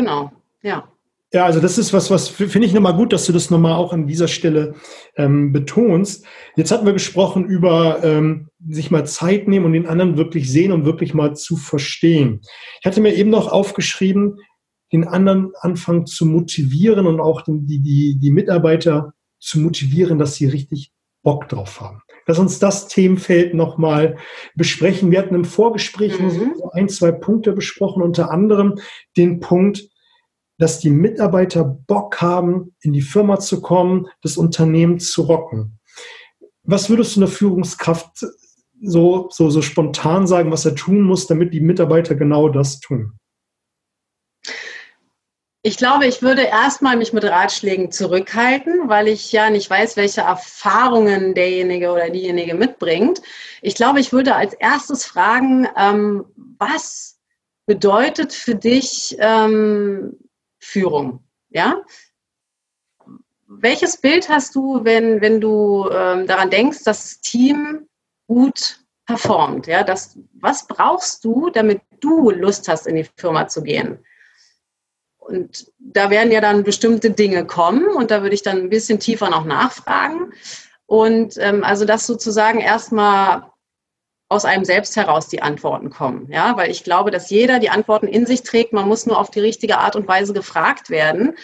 genau, ja. Ja, also das ist was, was finde ich nochmal gut, dass du das nochmal auch an dieser Stelle ähm, betonst. Jetzt hatten wir gesprochen über ähm, sich mal Zeit nehmen und den anderen wirklich sehen und wirklich mal zu verstehen. Ich hatte mir eben noch aufgeschrieben, den anderen anfangen zu motivieren und auch die, die, die Mitarbeiter zu motivieren, dass sie richtig Bock drauf haben. Lass uns das Themenfeld nochmal besprechen. Wir hatten im Vorgespräch mhm. so ein, zwei Punkte besprochen, unter anderem den Punkt, dass die Mitarbeiter Bock haben, in die Firma zu kommen, das Unternehmen zu rocken. Was würdest du einer Führungskraft so, so, so spontan sagen, was er tun muss, damit die Mitarbeiter genau das tun? Ich glaube, ich würde erstmal mich mit Ratschlägen zurückhalten, weil ich ja nicht weiß, welche Erfahrungen derjenige oder diejenige mitbringt. Ich glaube, ich würde als erstes fragen, ähm, was bedeutet für dich ähm, Führung. Ja? Welches Bild hast du, wenn, wenn du ähm, daran denkst, dass das Team gut performt? Ja? Das, was brauchst du, damit du Lust hast, in die Firma zu gehen? Und da werden ja dann bestimmte Dinge kommen und da würde ich dann ein bisschen tiefer noch nachfragen. Und ähm, also das sozusagen erstmal aus einem selbst heraus die Antworten kommen. Ja, weil ich glaube, dass jeder die Antworten in sich trägt. Man muss nur auf die richtige Art und Weise gefragt werden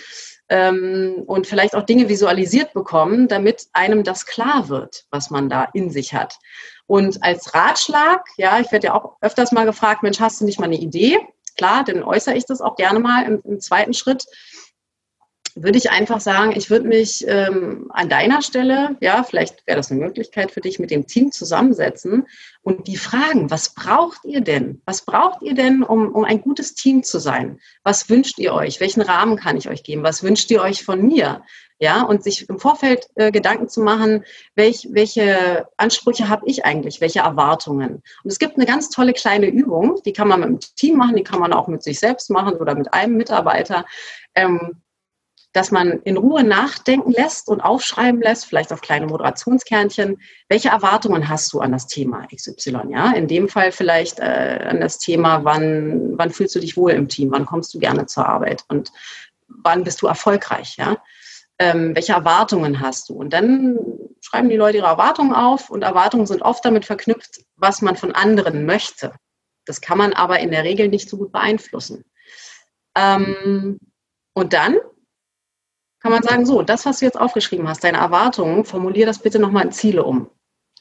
ähm, und vielleicht auch Dinge visualisiert bekommen, damit einem das klar wird, was man da in sich hat. Und als Ratschlag, ja, ich werde ja auch öfters mal gefragt, Mensch, hast du nicht mal eine Idee? Klar, dann äußere ich das auch gerne mal im, im zweiten Schritt würde ich einfach sagen, ich würde mich ähm, an deiner Stelle, ja, vielleicht wäre das eine Möglichkeit für dich, mit dem Team zusammensetzen und die fragen, was braucht ihr denn? Was braucht ihr denn, um, um ein gutes Team zu sein? Was wünscht ihr euch? Welchen Rahmen kann ich euch geben? Was wünscht ihr euch von mir? Ja, und sich im Vorfeld äh, Gedanken zu machen, welch, welche Ansprüche habe ich eigentlich, welche Erwartungen. Und es gibt eine ganz tolle kleine Übung, die kann man mit dem Team machen, die kann man auch mit sich selbst machen oder mit einem Mitarbeiter. Ähm, dass man in Ruhe nachdenken lässt und aufschreiben lässt, vielleicht auf kleine Moderationskernchen, welche Erwartungen hast du an das Thema XY? Ja, in dem Fall vielleicht äh, an das Thema, wann, wann fühlst du dich wohl im Team? Wann kommst du gerne zur Arbeit? Und wann bist du erfolgreich? Ja, ähm, welche Erwartungen hast du? Und dann schreiben die Leute ihre Erwartungen auf und Erwartungen sind oft damit verknüpft, was man von anderen möchte. Das kann man aber in der Regel nicht so gut beeinflussen. Ähm, und dann kann man sagen, so, das, was du jetzt aufgeschrieben hast, deine Erwartungen, formulier das bitte nochmal in Ziele um.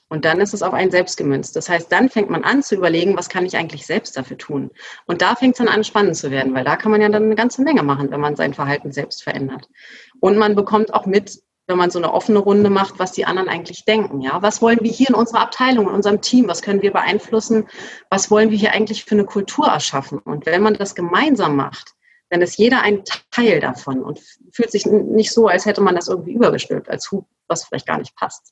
Und dann ist es auf einen selbst gemünzt. Das heißt, dann fängt man an zu überlegen, was kann ich eigentlich selbst dafür tun? Und da fängt es dann an, spannend zu werden, weil da kann man ja dann eine ganze Menge machen, wenn man sein Verhalten selbst verändert. Und man bekommt auch mit, wenn man so eine offene Runde macht, was die anderen eigentlich denken. Ja, was wollen wir hier in unserer Abteilung, in unserem Team? Was können wir beeinflussen? Was wollen wir hier eigentlich für eine Kultur erschaffen? Und wenn man das gemeinsam macht, dann ist jeder ein Teil davon und fühlt sich nicht so, als hätte man das irgendwie übergestülpt, als Hub, was vielleicht gar nicht passt.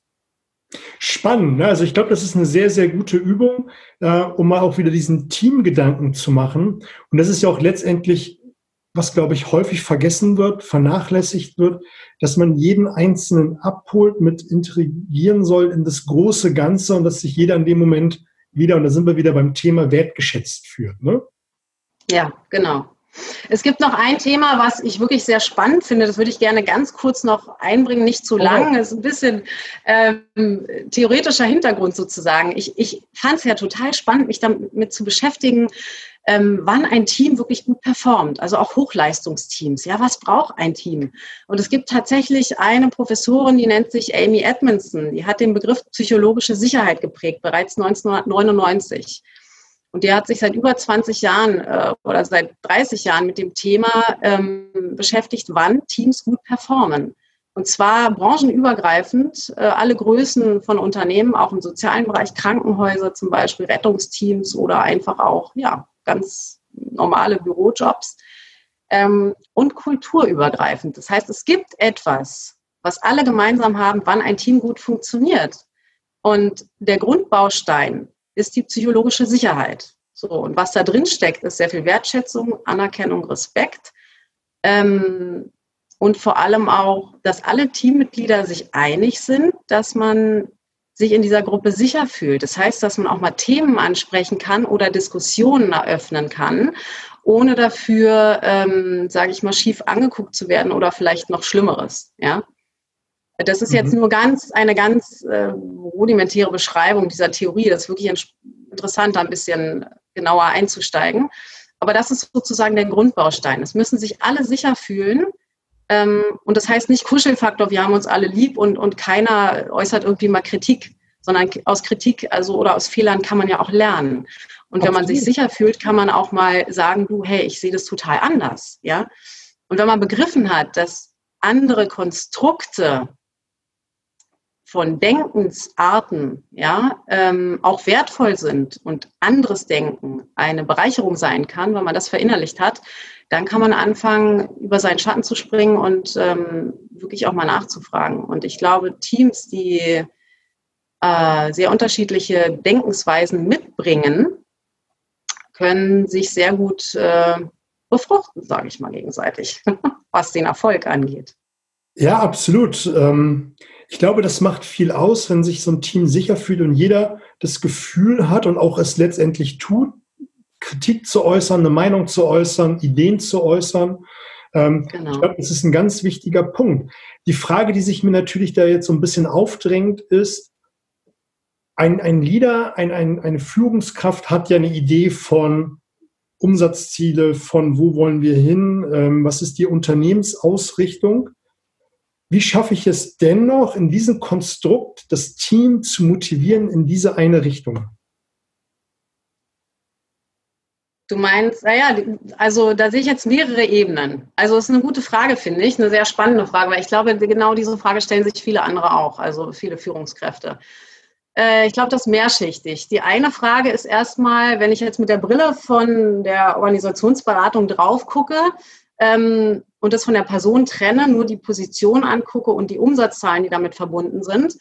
Spannend. Ne? Also ich glaube, das ist eine sehr, sehr gute Übung, äh, um mal auch wieder diesen Teamgedanken zu machen. Und das ist ja auch letztendlich, was, glaube ich, häufig vergessen wird, vernachlässigt wird, dass man jeden Einzelnen abholt, mit integrieren soll in das große Ganze und dass sich jeder in dem Moment wieder, und da sind wir wieder beim Thema, wertgeschätzt fühlt. Ne? Ja, genau. Es gibt noch ein Thema, was ich wirklich sehr spannend finde. Das würde ich gerne ganz kurz noch einbringen, nicht zu lang. Das ist ein bisschen ähm, theoretischer Hintergrund sozusagen. Ich, ich fand es ja total spannend, mich damit zu beschäftigen, ähm, wann ein Team wirklich gut performt, also auch Hochleistungsteams. Ja, was braucht ein Team? Und es gibt tatsächlich eine Professorin, die nennt sich Amy Edmondson. Die hat den Begriff psychologische Sicherheit geprägt, bereits 1999. Und der hat sich seit über 20 Jahren äh, oder seit 30 Jahren mit dem Thema ähm, beschäftigt, wann Teams gut performen. Und zwar branchenübergreifend, äh, alle Größen von Unternehmen, auch im sozialen Bereich, Krankenhäuser zum Beispiel, Rettungsteams oder einfach auch ja, ganz normale Bürojobs. Ähm, und kulturübergreifend. Das heißt, es gibt etwas, was alle gemeinsam haben, wann ein Team gut funktioniert. Und der Grundbaustein ist die psychologische Sicherheit. So, und was da drin steckt, ist sehr viel Wertschätzung, Anerkennung, Respekt. Ähm, und vor allem auch, dass alle Teammitglieder sich einig sind, dass man sich in dieser Gruppe sicher fühlt. Das heißt, dass man auch mal Themen ansprechen kann oder Diskussionen eröffnen kann ohne dafür, ähm, sage ich mal, schief angeguckt zu werden oder vielleicht noch Schlimmeres. Ja, das ist jetzt mhm. nur ganz eine ganz äh, rudimentäre Beschreibung dieser Theorie. Das ist wirklich interessant, da ein bisschen genauer einzusteigen. Aber das ist sozusagen der Grundbaustein. Es müssen sich alle sicher fühlen. Ähm, und das heißt nicht Kuschelfaktor, wir haben uns alle lieb und, und keiner äußert irgendwie mal Kritik, sondern aus Kritik also oder aus Fehlern kann man ja auch lernen. Und wenn man sich sicher fühlt, kann man auch mal sagen, du, hey, ich sehe das total anders. Ja? Und wenn man begriffen hat, dass andere Konstrukte von Denkensarten ja, ähm, auch wertvoll sind und anderes Denken eine Bereicherung sein kann, wenn man das verinnerlicht hat, dann kann man anfangen, über seinen Schatten zu springen und ähm, wirklich auch mal nachzufragen. Und ich glaube, Teams, die äh, sehr unterschiedliche Denkensweisen mitbringen, können sich sehr gut äh, befruchten, sage ich mal gegenseitig, was den Erfolg angeht. Ja, absolut. Ähm ich glaube, das macht viel aus, wenn sich so ein Team sicher fühlt und jeder das Gefühl hat und auch es letztendlich tut, Kritik zu äußern, eine Meinung zu äußern, Ideen zu äußern. Ähm, genau. Ich glaube, das ist ein ganz wichtiger Punkt. Die Frage, die sich mir natürlich da jetzt so ein bisschen aufdrängt, ist, ein, ein Leader, ein, ein, eine Führungskraft hat ja eine Idee von Umsatzziele, von wo wollen wir hin, ähm, was ist die Unternehmensausrichtung. Wie schaffe ich es dennoch, in diesem Konstrukt das Team zu motivieren in diese eine Richtung? Du meinst, naja, also da sehe ich jetzt mehrere Ebenen. Also es ist eine gute Frage, finde ich, eine sehr spannende Frage, weil ich glaube, genau diese Frage stellen sich viele andere auch, also viele Führungskräfte. Äh, ich glaube, das ist mehrschichtig. Die eine Frage ist erstmal, wenn ich jetzt mit der Brille von der Organisationsberatung drauf gucke, ähm, und das von der Person trenne, nur die Position angucke und die Umsatzzahlen, die damit verbunden sind,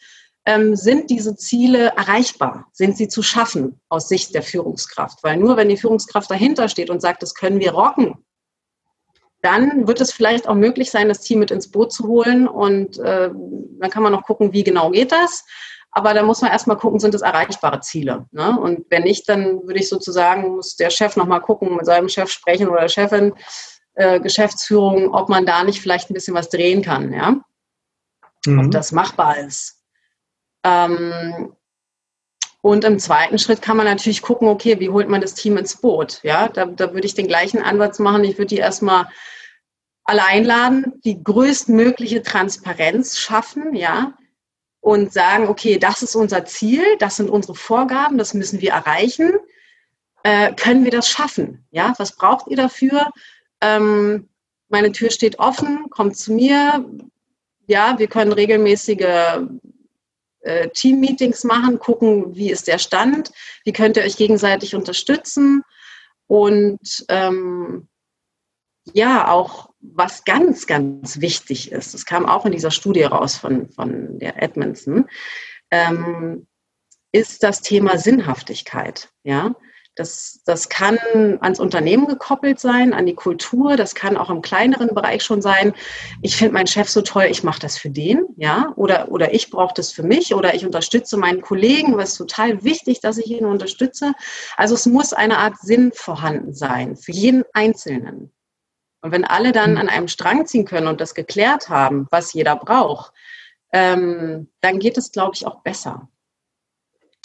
ähm, sind diese Ziele erreichbar? Sind sie zu schaffen aus Sicht der Führungskraft? Weil nur wenn die Führungskraft dahinter steht und sagt, das können wir rocken, dann wird es vielleicht auch möglich sein, das Team mit ins Boot zu holen. Und äh, dann kann man noch gucken, wie genau geht das. Aber da muss man erstmal gucken, sind es erreichbare Ziele. Ne? Und wenn nicht, dann würde ich sozusagen, muss der Chef nochmal gucken, mit seinem Chef sprechen oder der Chefin, äh, Geschäftsführung, ob man da nicht vielleicht ein bisschen was drehen kann, ja. Mhm. Ob das machbar ist. Ähm, und im zweiten Schritt kann man natürlich gucken, okay, wie holt man das Team ins Boot? Ja, da, da würde ich den gleichen Ansatz machen. Ich würde die erstmal alle einladen, die größtmögliche Transparenz schaffen, ja, und sagen, okay, das ist unser Ziel, das sind unsere Vorgaben, das müssen wir erreichen. Äh, können wir das schaffen? Ja, was braucht ihr dafür? Ähm, meine Tür steht offen, kommt zu mir. Ja, wir können regelmäßige äh, Team-Meetings machen, gucken, wie ist der Stand, wie könnt ihr euch gegenseitig unterstützen und ähm, ja, auch was ganz, ganz wichtig ist, das kam auch in dieser Studie raus von, von der Edmondson, ähm, ist das Thema Sinnhaftigkeit. Ja, das, das kann ans Unternehmen gekoppelt sein, an die Kultur, das kann auch im kleineren Bereich schon sein. Ich finde meinen Chef so toll, ich mache das für den, ja, oder, oder ich brauche das für mich oder ich unterstütze meinen Kollegen, was total wichtig, dass ich ihn unterstütze. Also es muss eine Art Sinn vorhanden sein für jeden Einzelnen. Und wenn alle dann an einem Strang ziehen können und das geklärt haben, was jeder braucht, ähm, dann geht es, glaube ich, auch besser.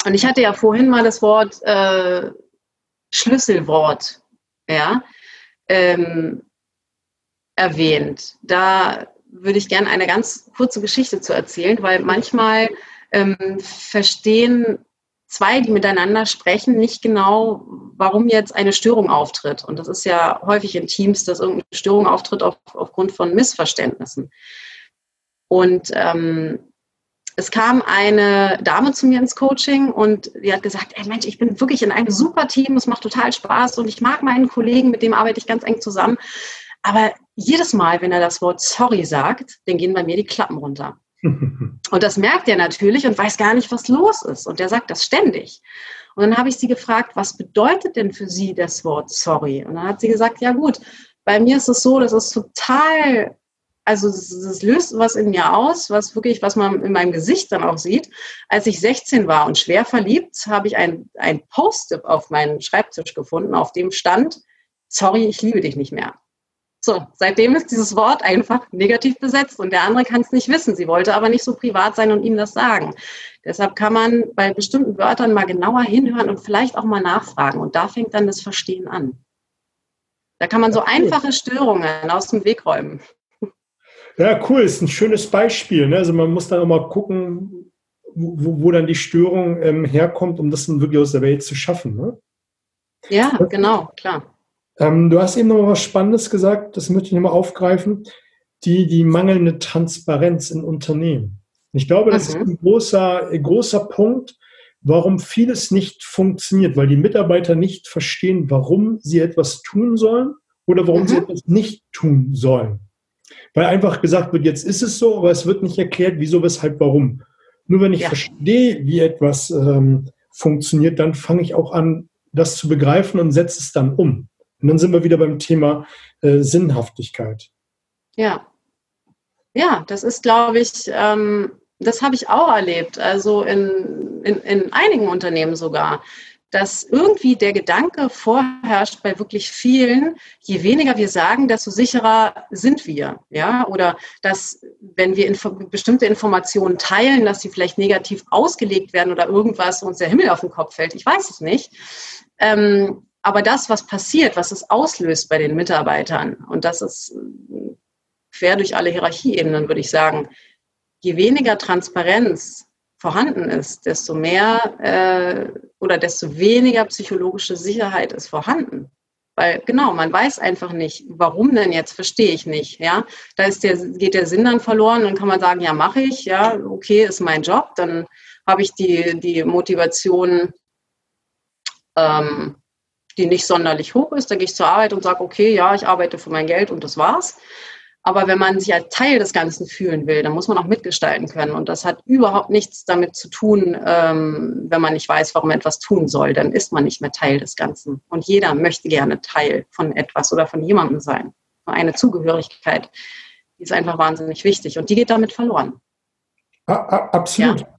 Und ich hatte ja vorhin mal das Wort äh, Schlüsselwort ja, ähm, erwähnt. Da würde ich gerne eine ganz kurze Geschichte zu erzählen, weil manchmal ähm, verstehen zwei, die miteinander sprechen, nicht genau, warum jetzt eine Störung auftritt. Und das ist ja häufig in Teams, dass irgendeine Störung auftritt auf, aufgrund von Missverständnissen. Und ähm, es kam eine Dame zu mir ins Coaching und die hat gesagt, ey Mensch, ich bin wirklich in einem super Team, es macht total Spaß und ich mag meinen Kollegen, mit dem arbeite ich ganz eng zusammen. Aber jedes Mal, wenn er das Wort sorry sagt, dann gehen bei mir die Klappen runter. und das merkt er natürlich und weiß gar nicht, was los ist. Und der sagt das ständig. Und dann habe ich sie gefragt, was bedeutet denn für sie das Wort sorry? Und dann hat sie gesagt, ja gut, bei mir ist es so, das ist total also es löst was in mir aus, was wirklich, was man in meinem Gesicht dann auch sieht. Als ich 16 war und schwer verliebt, habe ich ein, ein Post-it auf meinen Schreibtisch gefunden, auf dem stand, sorry, ich liebe dich nicht mehr. So, seitdem ist dieses Wort einfach negativ besetzt und der andere kann es nicht wissen. Sie wollte aber nicht so privat sein und ihm das sagen. Deshalb kann man bei bestimmten Wörtern mal genauer hinhören und vielleicht auch mal nachfragen. Und da fängt dann das Verstehen an. Da kann man so einfache Störungen aus dem Weg räumen. Ja, cool, ist ein schönes Beispiel. Ne? Also man muss dann auch mal gucken, wo, wo dann die Störung ähm, herkommt, um das dann wirklich aus der Welt zu schaffen. Ne? Ja, genau, klar. Ähm, du hast eben noch mal was Spannendes gesagt, das möchte ich nochmal aufgreifen, die, die mangelnde Transparenz in Unternehmen. Ich glaube, das mhm. ist ein großer, ein großer Punkt, warum vieles nicht funktioniert, weil die Mitarbeiter nicht verstehen, warum sie etwas tun sollen oder warum mhm. sie etwas nicht tun sollen. Weil einfach gesagt wird, jetzt ist es so, aber es wird nicht erklärt, wieso, weshalb, warum. Nur wenn ich ja. verstehe, wie etwas ähm, funktioniert, dann fange ich auch an, das zu begreifen und setze es dann um. Und dann sind wir wieder beim Thema äh, Sinnhaftigkeit. Ja. Ja, das ist, glaube ich, ähm, das habe ich auch erlebt, also in, in, in einigen Unternehmen sogar, dass irgendwie der Gedanke vorherrscht bei wirklich vielen, je weniger wir sagen, desto sicherer sind wir. Ja? Oder dass, wenn wir info bestimmte Informationen teilen, dass sie vielleicht negativ ausgelegt werden oder irgendwas uns der Himmel auf den Kopf fällt. Ich weiß es nicht. Ähm, aber das, was passiert, was es auslöst bei den Mitarbeitern, und das ist quer durch alle Hierarchieebenen, würde ich sagen, je weniger Transparenz vorhanden ist, desto mehr äh, oder desto weniger psychologische Sicherheit ist vorhanden. Weil genau, man weiß einfach nicht, warum denn jetzt, verstehe ich nicht. Ja, da ist der, geht der Sinn dann verloren, dann kann man sagen, ja, mache ich, ja, okay, ist mein Job, dann habe ich die, die Motivation, ähm, die nicht sonderlich hoch ist. Da gehe ich zur Arbeit und sage, okay, ja, ich arbeite für mein Geld und das war's. Aber wenn man sich als Teil des Ganzen fühlen will, dann muss man auch mitgestalten können. Und das hat überhaupt nichts damit zu tun, ähm, wenn man nicht weiß, warum man etwas tun soll. Dann ist man nicht mehr Teil des Ganzen. Und jeder möchte gerne Teil von etwas oder von jemandem sein. Eine Zugehörigkeit, die ist einfach wahnsinnig wichtig. Und die geht damit verloren. Absolut. Ja.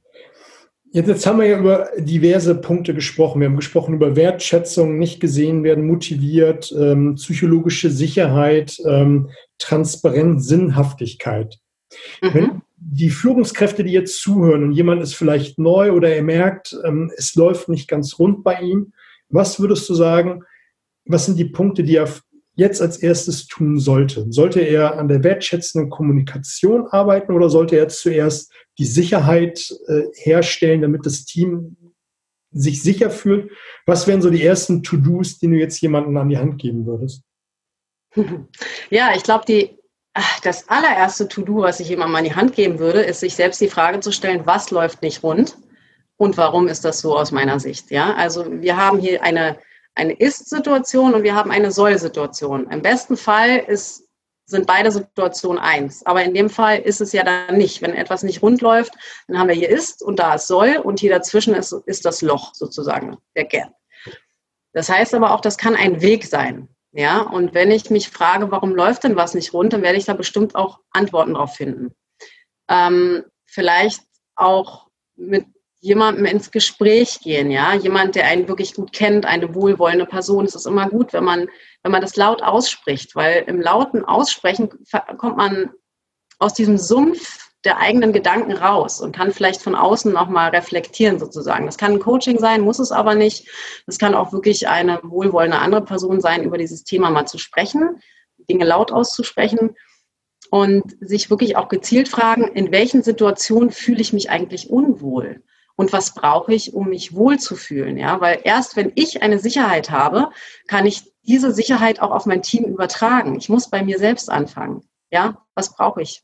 Jetzt, jetzt haben wir ja über diverse Punkte gesprochen. Wir haben gesprochen über Wertschätzung, nicht gesehen werden, motiviert, ähm, psychologische Sicherheit, ähm, Transparenz, Sinnhaftigkeit. Mhm. Wenn die Führungskräfte, die jetzt zuhören und jemand ist vielleicht neu oder er merkt, ähm, es läuft nicht ganz rund bei ihm, was würdest du sagen, was sind die Punkte, die er jetzt als erstes tun sollte? Sollte er an der wertschätzenden Kommunikation arbeiten oder sollte er zuerst die Sicherheit äh, herstellen, damit das Team sich sicher fühlt? Was wären so die ersten To-Dos, die du jetzt jemandem an die Hand geben würdest? Ja, ich glaube, die das allererste To-Do, was ich jemandem an die Hand geben würde, ist, sich selbst die Frage zu stellen, was läuft nicht rund und warum ist das so aus meiner Sicht? Ja, also wir haben hier eine, eine Ist-Situation und wir haben eine Soll-Situation. Im besten Fall ist sind beide Situationen eins. Aber in dem Fall ist es ja dann nicht. Wenn etwas nicht rund läuft, dann haben wir hier ist und da ist soll und hier dazwischen ist, ist das Loch sozusagen, der Gap. Das heißt aber auch, das kann ein Weg sein. Ja, und wenn ich mich frage, warum läuft denn was nicht rund, dann werde ich da bestimmt auch Antworten drauf finden. Ähm, vielleicht auch mit jemandem ins Gespräch gehen, ja, jemand, der einen wirklich gut kennt, eine wohlwollende Person. Es ist immer gut, wenn man, wenn man das laut ausspricht, weil im lauten Aussprechen kommt man aus diesem Sumpf der eigenen Gedanken raus und kann vielleicht von außen nochmal reflektieren sozusagen. Das kann ein Coaching sein, muss es aber nicht. Das kann auch wirklich eine wohlwollende andere Person sein, über dieses Thema mal zu sprechen, Dinge laut auszusprechen und sich wirklich auch gezielt fragen, in welchen Situationen fühle ich mich eigentlich unwohl? Und was brauche ich, um mich wohlzufühlen. Ja, weil erst wenn ich eine Sicherheit habe, kann ich diese Sicherheit auch auf mein Team übertragen. Ich muss bei mir selbst anfangen. Ja, was brauche ich?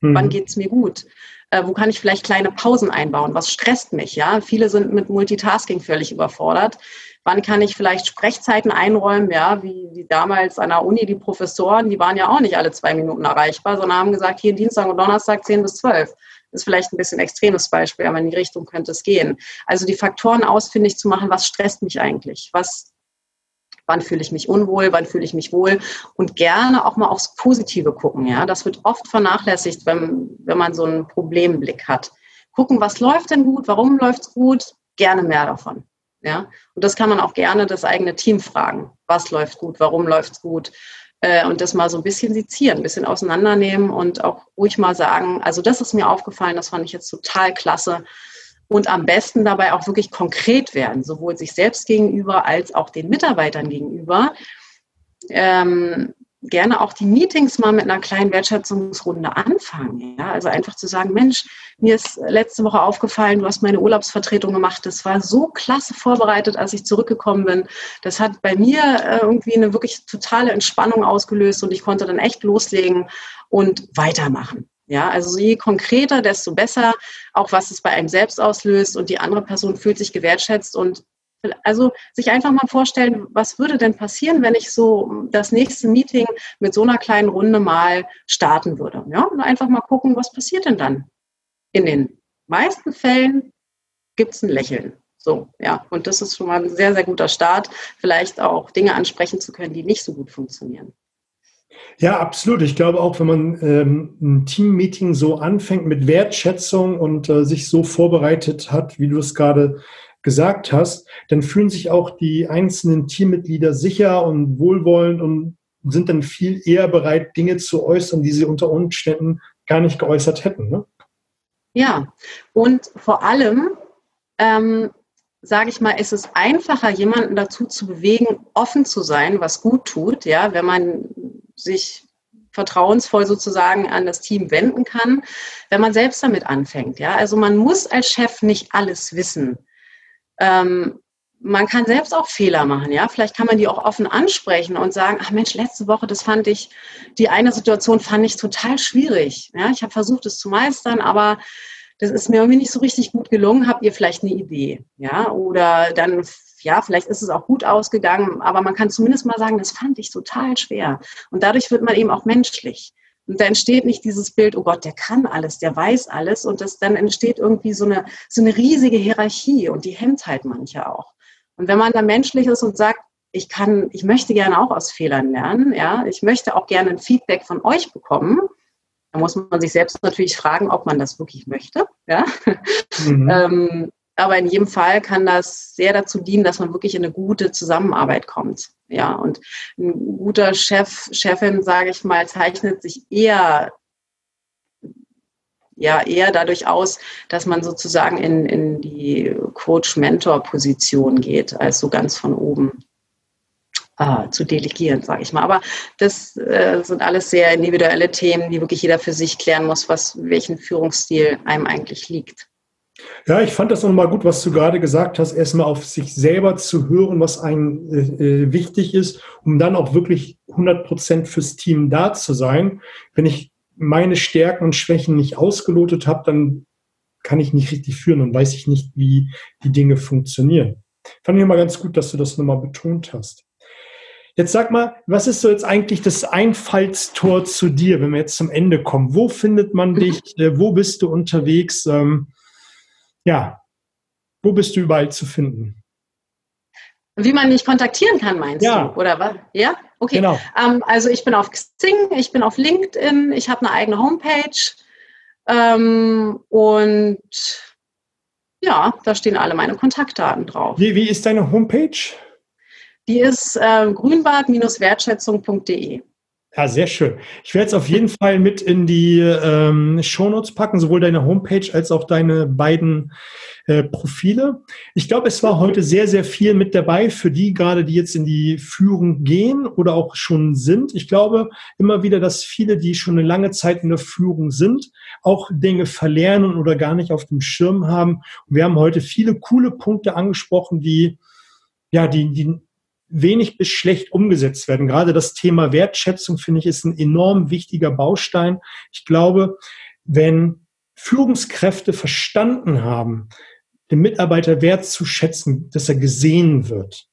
Mhm. Wann geht es mir gut? Äh, wo kann ich vielleicht kleine Pausen einbauen? Was stresst mich? Ja, viele sind mit Multitasking völlig überfordert. Wann kann ich vielleicht Sprechzeiten einräumen? Ja, wie, wie damals an der Uni die Professoren, die waren ja auch nicht alle zwei Minuten erreichbar, sondern haben gesagt, hier Dienstag und Donnerstag 10 bis 12 ist vielleicht ein bisschen extremes Beispiel, aber in die Richtung könnte es gehen. Also die Faktoren ausfindig zu machen, was stresst mich eigentlich? Was, wann fühle ich mich unwohl, wann fühle ich mich wohl und gerne auch mal aufs Positive gucken. Ja, das wird oft vernachlässigt, wenn, wenn man so einen Problemblick hat. Gucken, was läuft denn gut, warum läuft es gut, gerne mehr davon. Ja, und das kann man auch gerne das eigene Team fragen. Was läuft gut? Warum läuft es gut? Äh, und das mal so ein bisschen sezieren, ein bisschen auseinandernehmen und auch ruhig mal sagen, also das ist mir aufgefallen, das fand ich jetzt total klasse. Und am besten dabei auch wirklich konkret werden, sowohl sich selbst gegenüber als auch den Mitarbeitern gegenüber. Ähm, gerne auch die Meetings mal mit einer kleinen Wertschätzungsrunde anfangen. Ja? Also einfach zu sagen, Mensch, mir ist letzte Woche aufgefallen, du hast meine Urlaubsvertretung gemacht. Das war so klasse vorbereitet, als ich zurückgekommen bin. Das hat bei mir äh, irgendwie eine wirklich totale Entspannung ausgelöst und ich konnte dann echt loslegen und weitermachen. Ja, also je konkreter, desto besser, auch was es bei einem selbst auslöst und die andere Person fühlt sich gewertschätzt und also sich einfach mal vorstellen, was würde denn passieren, wenn ich so das nächste Meeting mit so einer kleinen Runde mal starten würde. Ja? Und einfach mal gucken, was passiert denn dann. In den meisten Fällen gibt es ein Lächeln. So, ja. Und das ist schon mal ein sehr, sehr guter Start, vielleicht auch Dinge ansprechen zu können, die nicht so gut funktionieren. Ja, absolut. Ich glaube auch, wenn man ähm, ein Teammeeting so anfängt mit Wertschätzung und äh, sich so vorbereitet hat, wie du es gerade gesagt hast, dann fühlen sich auch die einzelnen Teammitglieder sicher und wohlwollend und sind dann viel eher bereit, Dinge zu äußern, die sie unter Umständen gar nicht geäußert hätten. Ne? Ja, und vor allem, ähm, sage ich mal, ist es einfacher, jemanden dazu zu bewegen, offen zu sein, was gut tut, ja, wenn man sich vertrauensvoll sozusagen an das Team wenden kann, wenn man selbst damit anfängt. Ja, also man muss als Chef nicht alles wissen. Ähm, man kann selbst auch Fehler machen, ja. Vielleicht kann man die auch offen ansprechen und sagen, ach Mensch, letzte Woche, das fand ich, die eine Situation fand ich total schwierig. Ja, ich habe versucht, es zu meistern, aber das ist mir irgendwie nicht so richtig gut gelungen. Habt ihr vielleicht eine Idee? Ja, oder dann, ja, vielleicht ist es auch gut ausgegangen, aber man kann zumindest mal sagen, das fand ich total schwer. Und dadurch wird man eben auch menschlich. Und da entsteht nicht dieses Bild, oh Gott, der kann alles, der weiß alles. Und das, dann entsteht irgendwie so eine, so eine riesige Hierarchie und die hemmt halt manche auch. Und wenn man da menschlich ist und sagt, ich kann, ich möchte gerne auch aus Fehlern lernen, ja, ich möchte auch gerne ein Feedback von euch bekommen, da muss man sich selbst natürlich fragen, ob man das wirklich möchte, ja. Mhm. ähm, aber in jedem Fall kann das sehr dazu dienen, dass man wirklich in eine gute Zusammenarbeit kommt. Ja, und ein guter Chef, Chefin, sage ich mal, zeichnet sich eher ja eher dadurch aus, dass man sozusagen in, in die Coach-Mentor-Position geht, als so ganz von oben äh, zu delegieren, sage ich mal. Aber das äh, sind alles sehr individuelle Themen, die wirklich jeder für sich klären muss, was welchen Führungsstil einem eigentlich liegt. Ja, ich fand das nochmal gut, was du gerade gesagt hast, erstmal auf sich selber zu hören, was einem äh, äh wichtig ist, um dann auch wirklich 100 Prozent fürs Team da zu sein. Wenn ich meine Stärken und Schwächen nicht ausgelotet habe, dann kann ich nicht richtig führen und weiß ich nicht, wie die Dinge funktionieren. Fand ich immer ganz gut, dass du das nochmal betont hast. Jetzt sag mal, was ist so jetzt eigentlich das Einfallstor zu dir, wenn wir jetzt zum Ende kommen? Wo findet man dich? Äh, wo bist du unterwegs? Ähm, ja, wo bist du überall zu finden? Wie man mich kontaktieren kann, meinst ja. du? Oder was? Ja? Okay. Genau. Ähm, also ich bin auf Xing, ich bin auf LinkedIn, ich habe eine eigene Homepage ähm, und ja, da stehen alle meine Kontaktdaten drauf. Wie, wie ist deine Homepage? Die ist äh, grünbad-wertschätzung.de. Ja, sehr schön. Ich werde es auf jeden Fall mit in die ähm, Shownotes packen, sowohl deine Homepage als auch deine beiden äh, Profile. Ich glaube, es war heute sehr, sehr viel mit dabei für die gerade, die jetzt in die Führung gehen oder auch schon sind. Ich glaube immer wieder, dass viele, die schon eine lange Zeit in der Führung sind, auch Dinge verlernen oder gar nicht auf dem Schirm haben. Und wir haben heute viele coole Punkte angesprochen, die ja, die, die wenig bis schlecht umgesetzt werden. Gerade das Thema Wertschätzung, finde ich, ist ein enorm wichtiger Baustein. Ich glaube, wenn Führungskräfte verstanden haben, den Mitarbeiter wertzuschätzen, dass er gesehen wird,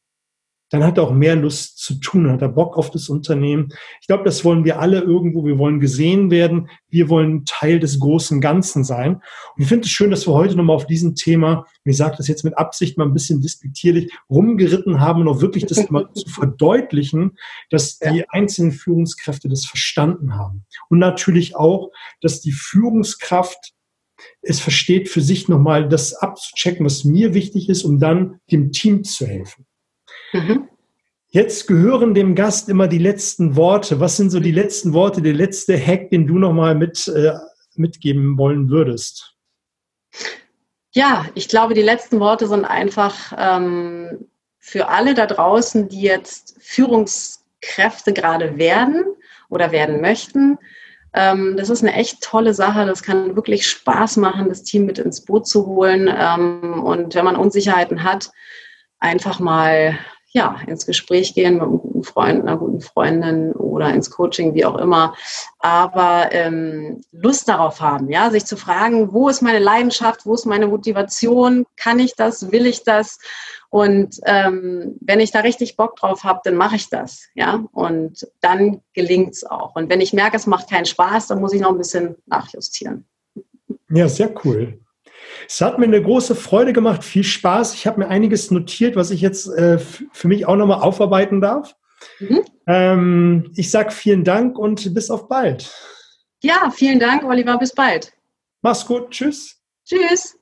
dann hat er auch mehr Lust zu tun, hat er Bock auf das Unternehmen. Ich glaube, das wollen wir alle irgendwo. Wir wollen gesehen werden. Wir wollen Teil des großen Ganzen sein. Und ich finde es schön, dass wir heute nochmal auf diesem Thema, wie gesagt, das jetzt mit Absicht mal ein bisschen despektierlich rumgeritten haben und auch wirklich das mal zu verdeutlichen, dass die einzelnen Führungskräfte das verstanden haben. Und natürlich auch, dass die Führungskraft es versteht für sich nochmal das abzuchecken, was mir wichtig ist, um dann dem Team zu helfen. Mhm. Jetzt gehören dem Gast immer die letzten Worte. Was sind so die letzten Worte, der letzte Hack, den du nochmal mit, äh, mitgeben wollen würdest? Ja, ich glaube, die letzten Worte sind einfach ähm, für alle da draußen, die jetzt Führungskräfte gerade werden oder werden möchten. Ähm, das ist eine echt tolle Sache. Das kann wirklich Spaß machen, das Team mit ins Boot zu holen. Ähm, und wenn man Unsicherheiten hat, einfach mal ja, ins Gespräch gehen mit einem guten Freund, einer guten Freundin oder ins Coaching, wie auch immer. Aber ähm, Lust darauf haben, ja, sich zu fragen, wo ist meine Leidenschaft, wo ist meine Motivation, kann ich das, will ich das? Und ähm, wenn ich da richtig Bock drauf habe, dann mache ich das, ja. Und dann gelingt es auch. Und wenn ich merke, es macht keinen Spaß, dann muss ich noch ein bisschen nachjustieren. Ja, sehr cool. Es hat mir eine große Freude gemacht, viel Spaß. Ich habe mir einiges notiert, was ich jetzt äh, für mich auch nochmal aufarbeiten darf. Mhm. Ähm, ich sage vielen Dank und bis auf bald. Ja, vielen Dank, Oliver. Bis bald. Mach's gut. Tschüss. Tschüss.